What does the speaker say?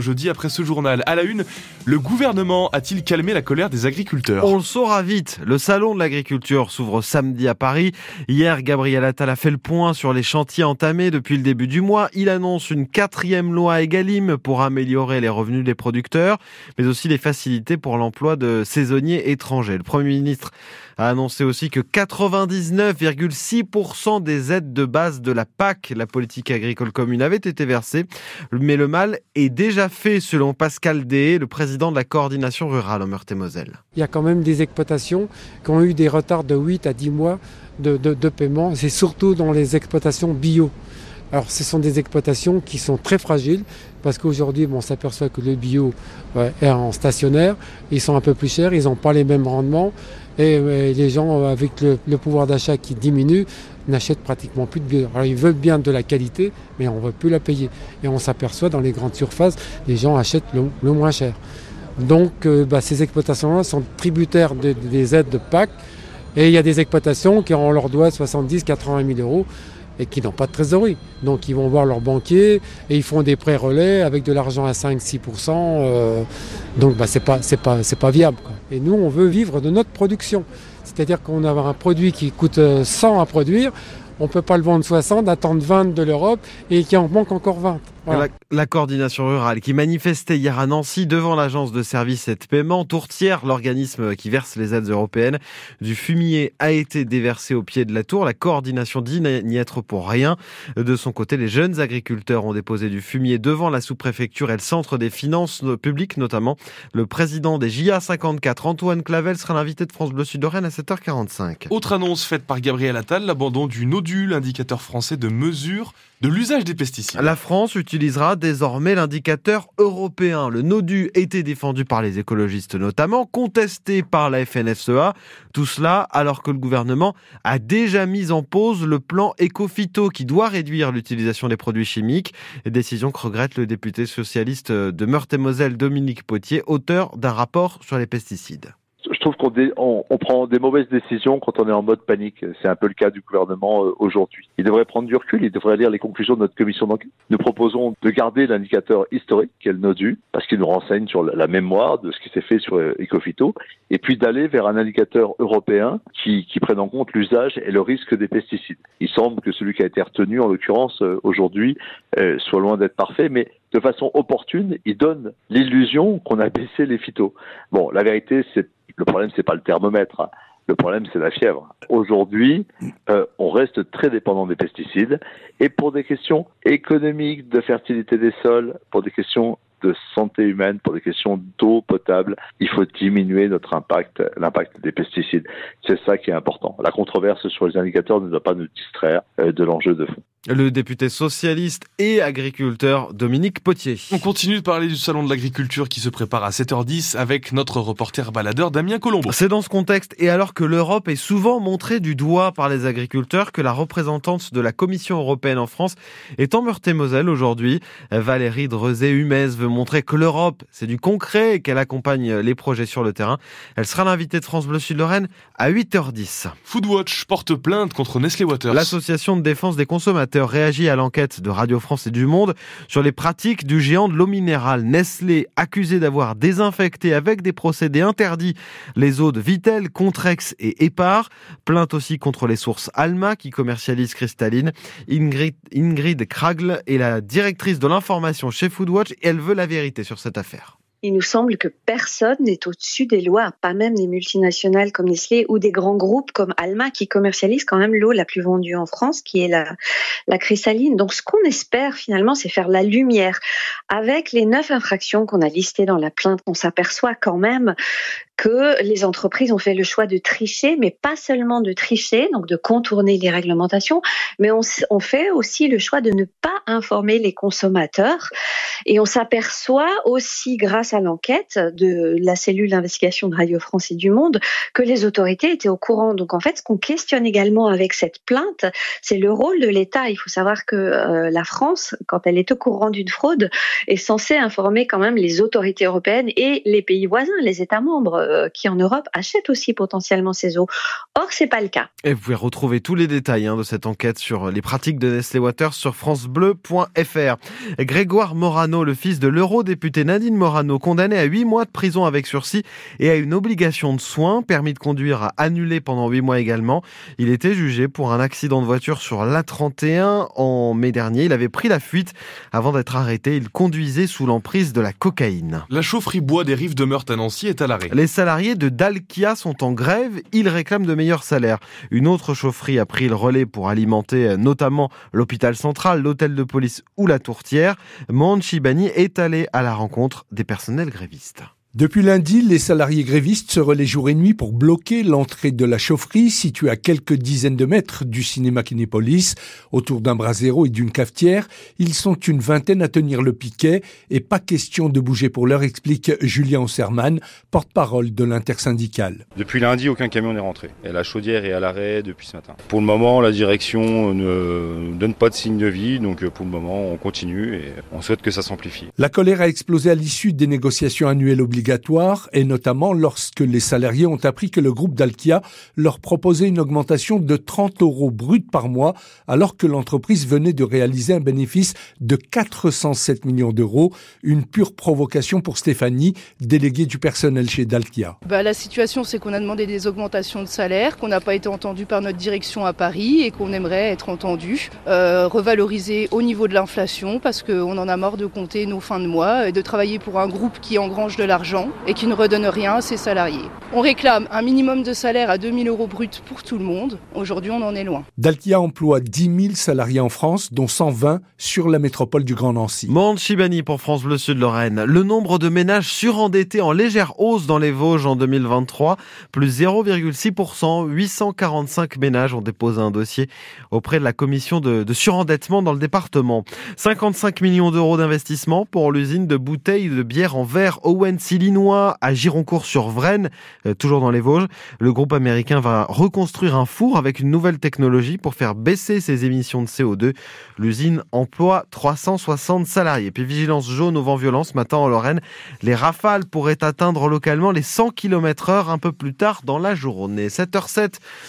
jeudi après ce journal. À la une, le gouvernement a-t-il calmé la colère des agriculteurs? On le saura vite. Le salon de l'agriculture s'ouvre samedi à Paris. Hier, Gabriel Attal a fait le point sur les chantiers entamés depuis le début du mois. Il annonce une quatrième loi Egalim pour améliorer les revenus des producteurs, mais aussi les facilités pour l'emploi de saisonniers étrangers. Le Premier ministre a annoncé aussi que 99,6% des aides de base de la PAC, la politique agricole commune, avaient été versées. Mais le mal est déjà fait selon Pascal Dé, le président de la coordination rurale en Meurthe-et-Moselle. Il y a quand même des exploitations qui ont eu des retards de 8 à 10 mois de, de paiement. C'est surtout dans les exploitations bio. Alors ce sont des exploitations qui sont très fragiles parce qu'aujourd'hui on s'aperçoit que le bio est en stationnaire, ils sont un peu plus chers, ils n'ont pas les mêmes rendements et, les gens avec le, pouvoir d'achat qui diminue n'achètent pratiquement plus de bio. Alors ils veulent bien de la qualité mais on ne veut plus la payer et on s'aperçoit dans les grandes surfaces les gens achètent le, moins cher. Donc euh, bah, ces exploitations-là sont tributaires des aides de PAC et il y a des exploitations qui ont leur doigt 70, 80 000 euros et qui n'ont pas de trésorerie. Donc ils vont voir leur banquier et ils font des prêts relais avec de l'argent à 5-6%. Euh, donc bah, ce n'est pas viable. Et nous, on veut vivre de notre production. C'est-à-dire qu'on a un produit qui coûte 100 euh, à produire, on ne peut pas le vendre 60, attendre 20 de l'Europe et qui en manque encore 20. La, coordination rurale qui manifestait hier à Nancy devant l'agence de services et de paiement Tourtière, l'organisme qui verse les aides européennes. Du fumier a été déversé au pied de la tour. La coordination dit n'y être pour rien. De son côté, les jeunes agriculteurs ont déposé du fumier devant la sous-préfecture et le centre des finances publiques, notamment. Le président des JA 54, Antoine Clavel, sera l'invité de France Bleu Sud-Lorraine à 7h45. Autre annonce faite par Gabriel Attal, l'abandon du NODUL, indicateur français de mesure de l'usage des pesticides. La France utilisera désormais l'indicateur européen. Le NODU était défendu par les écologistes notamment, contesté par la FNSEA. Tout cela alors que le gouvernement a déjà mis en pause le plan Ecofito qui doit réduire l'utilisation des produits chimiques. Décision que regrette le député socialiste de Meurthe-et-Moselle Dominique Potier, auteur d'un rapport sur les pesticides trouve qu'on on, prend des mauvaises décisions quand on est en mode panique. C'est un peu le cas du gouvernement euh, aujourd'hui. Il devrait prendre du recul, il devrait lire les conclusions de notre commission d'enquête. Nous proposons de garder l'indicateur historique qu'est le NODU, parce qu'il nous renseigne sur la mémoire de ce qui s'est fait sur euh, Ecofito, et puis d'aller vers un indicateur européen qui, qui prenne en compte l'usage et le risque des pesticides. Il semble que celui qui a été retenu, en l'occurrence euh, aujourd'hui, soit loin d'être parfait, mais de façon opportune, il donne l'illusion qu'on a baissé les phytos. Bon, la vérité, c'est le problème, c'est pas le thermomètre. Le problème, c'est la fièvre. Aujourd'hui, euh, on reste très dépendant des pesticides et pour des questions économiques, de fertilité des sols, pour des questions de santé humaine, pour des questions d'eau potable, il faut diminuer notre impact, l'impact des pesticides. C'est ça qui est important. La controverse sur les indicateurs ne doit pas nous distraire euh, de l'enjeu de fond le député socialiste et agriculteur Dominique Potier. On continue de parler du salon de l'agriculture qui se prépare à 7h10 avec notre reporter baladeur Damien Colombo. C'est dans ce contexte et alors que l'Europe est souvent montrée du doigt par les agriculteurs que la représentante de la Commission européenne en France est en Meurthe-et-Moselle aujourd'hui. Valérie Drezé-Humez veut montrer que l'Europe, c'est du concret et qu'elle accompagne les projets sur le terrain. Elle sera l'invitée de France Bleu Sud-Lorraine à 8h10. Foodwatch porte plainte contre Nestlé Waters. L'association de défense des consommateurs réagit à l'enquête de Radio France et du Monde sur les pratiques du géant de l'eau minérale Nestlé, accusé d'avoir désinfecté avec des procédés interdits les eaux de Vitel, Contrex et Épar. Plainte aussi contre les sources Alma qui commercialisent Cristalline. Ingrid, Ingrid Kragle est la directrice de l'information chez Foodwatch et elle veut la vérité sur cette affaire. Il nous semble que personne n'est au-dessus des lois, pas même des multinationales comme Nestlé ou des grands groupes comme Alma qui commercialisent quand même l'eau la plus vendue en France, qui est la, la cristalline. Donc ce qu'on espère finalement, c'est faire la lumière. Avec les neuf infractions qu'on a listées dans la plainte, on s'aperçoit quand même que les entreprises ont fait le choix de tricher, mais pas seulement de tricher, donc de contourner les réglementations, mais on, on fait aussi le choix de ne pas informer les consommateurs. Et on s'aperçoit aussi, grâce à l'enquête de la cellule d'investigation de Radio France et du Monde que les autorités étaient au courant. Donc en fait, ce qu'on questionne également avec cette plainte, c'est le rôle de l'État. Il faut savoir que euh, la France, quand elle est au courant d'une fraude, est censée informer quand même les autorités européennes et les pays voisins, les États membres, euh, qui en Europe achètent aussi potentiellement ces eaux. Or, c'est pas le cas. Et vous pouvez retrouver tous les détails hein, de cette enquête sur les pratiques de Nestlé Waters sur francebleu.fr. Grégoire Morano, le fils de l'eurodéputé Nadine Morano, condamné à 8 mois de prison avec sursis et à une obligation de soins, permis de conduire à annuler pendant 8 mois également. Il était jugé pour un accident de voiture sur l'A31 en mai dernier. Il avait pris la fuite avant d'être arrêté. Il conduisait sous l'emprise de la cocaïne. La chaufferie bois des rives de Meurthe à Nancy est à l'arrêt. Les salariés de Dalkia sont en grève. Ils réclament de meilleurs salaires. Une autre chaufferie a pris le relais pour alimenter euh, notamment l'hôpital central, l'hôtel de police ou la tourtière. Mohand Chibani est allé à la rencontre des personnels grévistes. Depuis lundi, les salariés grévistes se relaient jour et nuit pour bloquer l'entrée de la chaufferie située à quelques dizaines de mètres du cinéma Kinépolis, autour d'un brasero et d'une cafetière. Ils sont une vingtaine à tenir le piquet et pas question de bouger pour l'heure, explique Julien Osserman, porte-parole de l'intersyndicale. Depuis lundi, aucun camion n'est rentré. Et la chaudière est à l'arrêt depuis ce matin. Pour le moment, la direction ne donne pas de signe de vie, donc pour le moment, on continue et on souhaite que ça s'amplifie. La colère a explosé à l'issue des négociations annuelles obligatoires et notamment lorsque les salariés ont appris que le groupe d'Alkia leur proposait une augmentation de 30 euros brut par mois alors que l'entreprise venait de réaliser un bénéfice de 407 millions d'euros, une pure provocation pour Stéphanie, déléguée du personnel chez Dalkia. Bah, la situation c'est qu'on a demandé des augmentations de salaire, qu'on n'a pas été entendu par notre direction à Paris et qu'on aimerait être entendu, euh, revaloriser au niveau de l'inflation parce qu'on en a marre de compter nos fins de mois et de travailler pour un groupe qui engrange de l'argent et qui ne redonne rien à ses salariés. On réclame un minimum de salaire à 2000 euros brut pour tout le monde. Aujourd'hui, on en est loin. Dalkia emploie 10 000 salariés en France, dont 120 sur la métropole du Grand Nancy. Monde Chibani pour France Bleu Sud Lorraine. Le nombre de ménages surendettés en légère hausse dans les Vosges en 2023, plus 0,6%. 845 ménages ont déposé un dossier auprès de la commission de, de surendettement dans le département. 55 millions d'euros d'investissement pour l'usine de bouteilles de bière en verre Owen Silly à Gironcourt-sur-Vraine, euh, toujours dans les Vosges. Le groupe américain va reconstruire un four avec une nouvelle technologie pour faire baisser ses émissions de CO2. L'usine emploie 360 salariés. Puis vigilance jaune au vent violent ce matin en Lorraine. Les rafales pourraient atteindre localement les 100 km heure un peu plus tard dans la journée. 7h07